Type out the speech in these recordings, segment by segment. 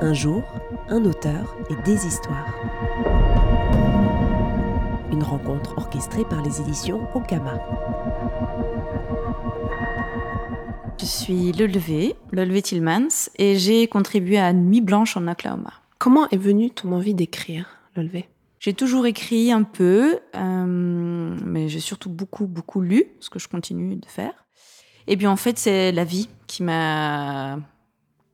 Un jour, un auteur et des histoires. Une rencontre orchestrée par les éditions Okama. Je suis Lelevé, Lelevé Tillmans, et j'ai contribué à Nuit Blanche en Oklahoma. Comment est venue ton envie d'écrire, Lelevé J'ai toujours écrit un peu, euh, mais j'ai surtout beaucoup, beaucoup lu, ce que je continue de faire. Et puis en fait, c'est la vie qui m'a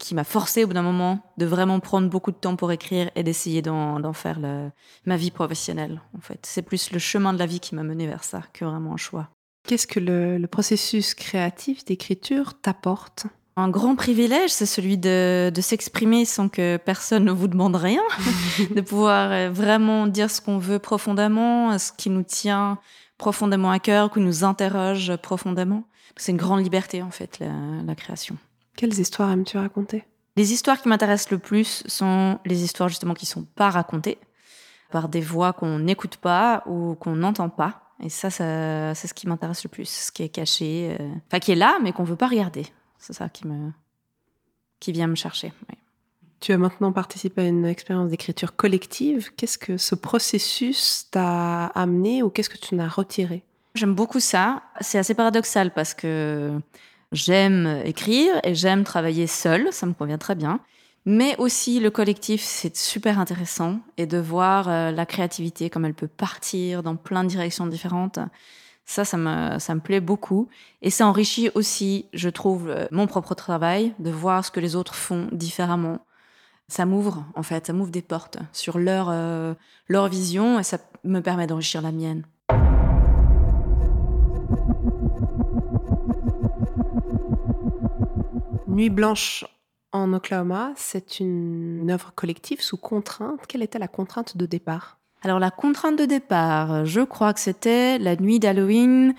qui m'a forcé au bout d'un moment de vraiment prendre beaucoup de temps pour écrire et d'essayer d'en faire le, ma vie professionnelle. En fait, c'est plus le chemin de la vie qui m'a mené vers ça que vraiment un choix. Qu'est-ce que le, le processus créatif d'écriture t'apporte? Un grand privilège, c'est celui de, de s'exprimer sans que personne ne vous demande rien, de pouvoir euh, vraiment dire ce qu'on veut profondément, ce qui nous tient profondément à cœur, qui nous interroge profondément. C'est une grande liberté en fait, la, la création. Quelles histoires aimes-tu raconter? Les histoires qui m'intéressent le plus sont les histoires justement qui sont pas racontées par des voix qu'on n'écoute pas ou qu'on n'entend pas. Et ça, ça c'est ce qui m'intéresse le plus, ce qui est caché, euh... enfin qui est là mais qu'on veut pas regarder. C'est ça qui me qui vient me chercher. Oui. Tu as maintenant participé à une expérience d'écriture collective. Qu'est-ce que ce processus t'a amené ou qu'est-ce que tu en as retiré? J'aime beaucoup ça. C'est assez paradoxal parce que j'aime écrire et j'aime travailler seule, ça me convient très bien. Mais aussi le collectif, c'est super intéressant et de voir euh, la créativité comme elle peut partir dans plein de directions différentes. Ça, ça me, ça me plaît beaucoup. Et ça enrichit aussi, je trouve, euh, mon propre travail, de voir ce que les autres font différemment. Ça m'ouvre, en fait, ça m'ouvre des portes sur leur, euh, leur vision et ça me permet d'enrichir la mienne. Nuit blanche en Oklahoma, c'est une œuvre collective sous contrainte. Quelle était la contrainte de départ? Alors la contrainte de départ, je crois que c'était la nuit d'Halloween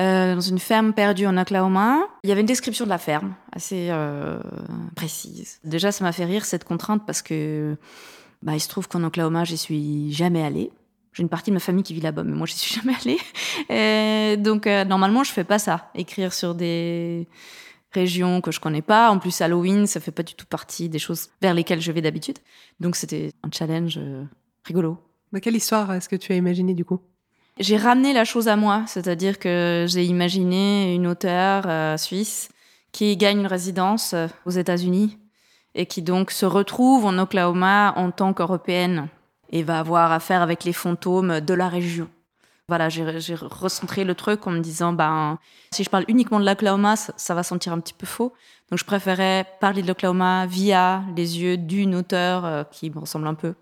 euh, dans une ferme perdue en Oklahoma. Il y avait une description de la ferme assez euh, précise. Déjà, ça m'a fait rire cette contrainte parce que bah, il se trouve qu'en Oklahoma, j'y suis jamais allée. J'ai une partie de ma famille qui vit là-bas, mais moi, j'y suis jamais allée. Donc euh, normalement, je fais pas ça, écrire sur des régions que je connais pas. En plus, Halloween, ça fait pas du tout partie des choses vers lesquelles je vais d'habitude. Donc c'était un challenge euh, rigolo. Mais quelle histoire est-ce que tu as imaginé du coup? J'ai ramené la chose à moi, c'est-à-dire que j'ai imaginé une auteure euh, suisse qui gagne une résidence euh, aux États-Unis et qui donc se retrouve en Oklahoma en tant qu'européenne et va avoir affaire avec les fantômes de la région. Voilà, j'ai recentré le truc en me disant, ben, si je parle uniquement de l'Oklahoma, ça, va sentir un petit peu faux. Donc je préférais parler de l'Oklahoma via les yeux d'une auteure euh, qui me ressemble un peu.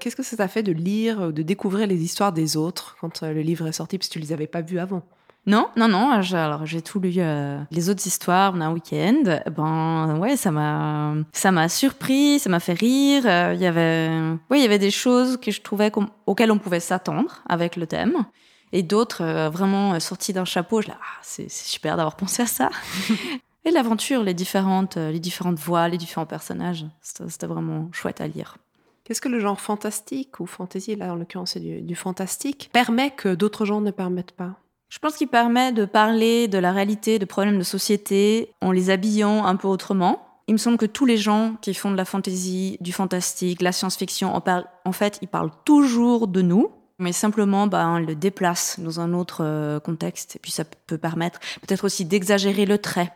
Qu'est-ce que ça t'a fait de lire, de découvrir les histoires des autres quand euh, le livre est sorti, parce que tu les avais pas vues avant? Non, non, non. Alors j'ai tout lu euh, les autres histoires en un week-end. Ben ouais, ça m'a, ça m'a surpris, ça m'a fait rire. Euh, il y avait, ouais, il y avait des choses que je trouvais auxquelles on pouvait s'attendre avec le thème, et d'autres euh, vraiment sorties d'un chapeau. Je là, ah, c'est super d'avoir pensé à ça. et l'aventure, les différentes, les différentes voix, les différents personnages, c'était vraiment chouette à lire. Qu'est-ce que le genre fantastique ou fantasy, là en l'occurrence c'est du, du fantastique, permet que d'autres genres ne permettent pas? Je pense qu'il permet de parler de la réalité, de problèmes de société, en les habillant un peu autrement. Il me semble que tous les gens qui font de la fantaisie, du fantastique, la science-fiction, en, en, fait, ils parlent toujours de nous, mais simplement, bah, on le déplace dans un autre euh, contexte. Et puis ça peut permettre peut-être aussi d'exagérer le trait,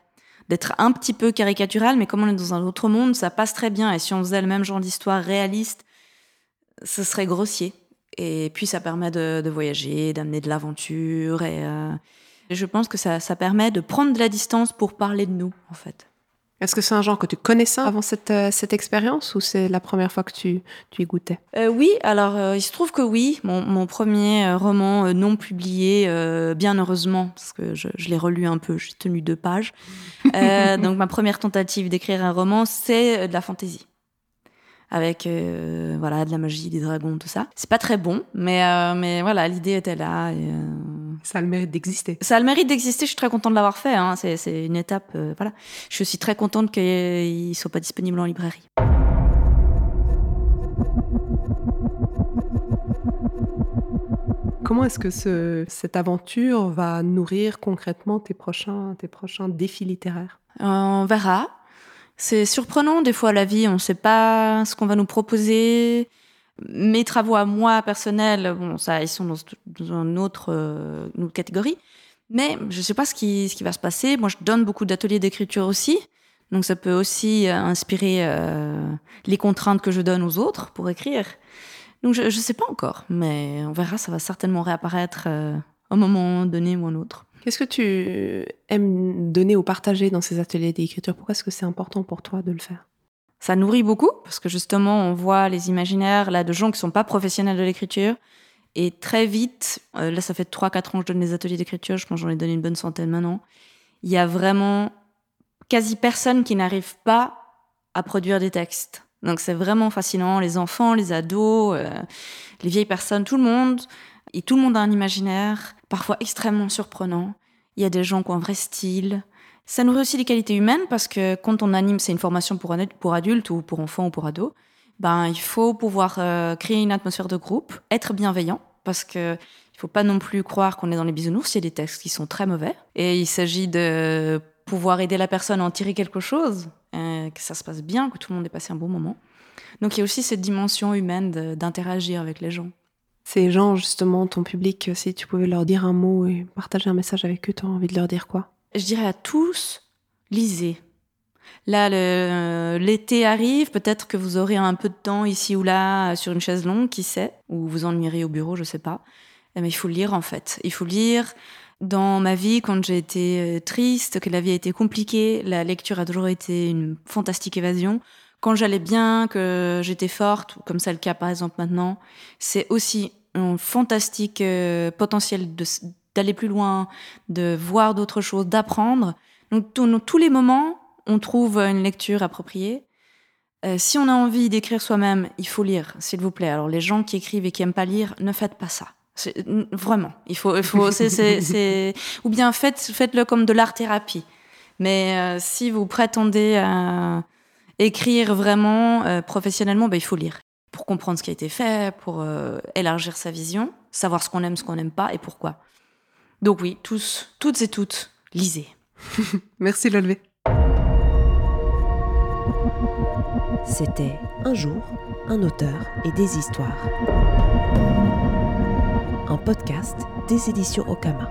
d'être un petit peu caricatural, mais comme on est dans un autre monde, ça passe très bien. Et si on faisait le même genre d'histoire réaliste, ce serait grossier. Et puis ça permet de, de voyager, d'amener de l'aventure. Et, euh, et, je pense que ça, ça, permet de prendre de la distance pour parler de nous, en fait. Est-ce que c'est un genre que tu connaissais avant cette, euh, cette expérience ou c'est la première fois que tu, tu y goûtais? Euh, Oui, alors euh, il se trouve que oui. Mon, mon premier roman non publié, bien heureusement, parce que je, je l'ai relu un peu, j'ai tenu deux pages. donc ma première tentative d'écrire un roman, c'est de la fantaisie avec euh, voilà de la magie, des dragons, tout ça. C'est pas très bon, mais euh, mais voilà, l'idée était là. Et, euh... Ça a le mérite d'exister. Ça a le mérite d'exister. Je suis très contente de l'avoir fait. Hein. C'est c'est une étape. Voilà. Je suis aussi très contente qu'il soit pas disponible en librairie. Comment est-ce que ce, cette aventure va nourrir concrètement tes prochains, tes prochains défis littéraires? On verra C'est surprenant des fois la vie, on ne sait pas ce qu'on va nous proposer. Mes travaux à moi personnels, bon, ça, ils sont dans, une, autre, euh, une, autre, catégorie. Mais je ne sais pas ce qui, ce qui va se passer. Moi, je donne beaucoup d'ateliers d'écriture aussi. Donc, ça peut aussi euh, inspirer euh, les contraintes que je donne aux autres pour écrire. Donc, je ne sais pas encore, mais on verra, ça va certainement réapparaître à un moment donné ou un autre. Qu'est-ce que tu aimes donner ou partager dans ces ateliers d'écriture? Pourquoi est-ce que c'est important pour toi de le faire? Ça nourrit beaucoup parce que justement, on voit les imaginaires là de gens qui sont pas professionnels de l'écriture. Et très vite, euh, là, ça fait 3-4 ans que je donne des ateliers d'écriture, je pense que j'en ai donné une bonne centaine maintenant. Il y a vraiment quasi personne qui n'arrive pas à produire des textes. Donc c'est vraiment fascinant, les enfants, les ados, euh, les vieilles personnes, tout le monde. Et tout le monde a un imaginaire, parfois extrêmement surprenant. Il y a des gens qui ont un vrai style. Ça nourrit aussi les qualités humaines parce que quand on anime, c'est une formation pour, adultes ou pour enfants ou pour ados. Ben, il faut pouvoir euh, créer une atmosphère de groupe, être bienveillant parce que il faut pas non plus croire qu'on est dans les bisounours. Il y a des textes qui sont très mauvais et il s'agit de pouvoir aider la personne à en tirer quelque chose, euh, que ça se passe bien, que tout le monde ait passé un bon moment. Donc il y a aussi cette dimension humaine d'interagir avec les gens. Ces gens, justement, ton public, si tu pouvais leur dire un mot et partager un message avec eux, tu as envie de leur dire quoi? Je dirais à tous, lisez. Là, l'été arrive, peut-être que vous aurez un peu de temps ici ou là sur une chaise longue, qui sait, ou vous ennuierez au bureau, je sais pas. Mais il faut lire en fait. Il faut lire. Dans ma vie, quand j'ai été euh, triste, que la vie a été compliquée, la lecture a toujours été une fantastique évasion quand j'allais bien, que j'étais forte, comme c'est le cas par exemple maintenant, c'est aussi un fantastique euh, potentiel d'aller plus loin, de voir d'autres choses, d'apprendre. Donc tous les moments, on trouve une lecture appropriée. Euh, si on a envie d'écrire soi-même, il faut lire, s'il vous plaît. Alors les gens qui écrivent et qui aiment pas lire, ne faites pas ça. Vraiment, il faut, il faut, c'est, ou bien faites, faites-le comme de l'art thérapie. Mais euh, si vous prétendez à écrire vraiment euh, professionnellement, bah, il faut lire pour comprendre ce qui a été fait, pour euh, élargir sa vision, savoir ce qu'on aime, ce qu'on n'aime pas et pourquoi. Donc oui, tous, toutes et toutes, lisez. Merci Lolvé. C'était Un jour, un auteur et des histoires. Un podcast des éditions Okama.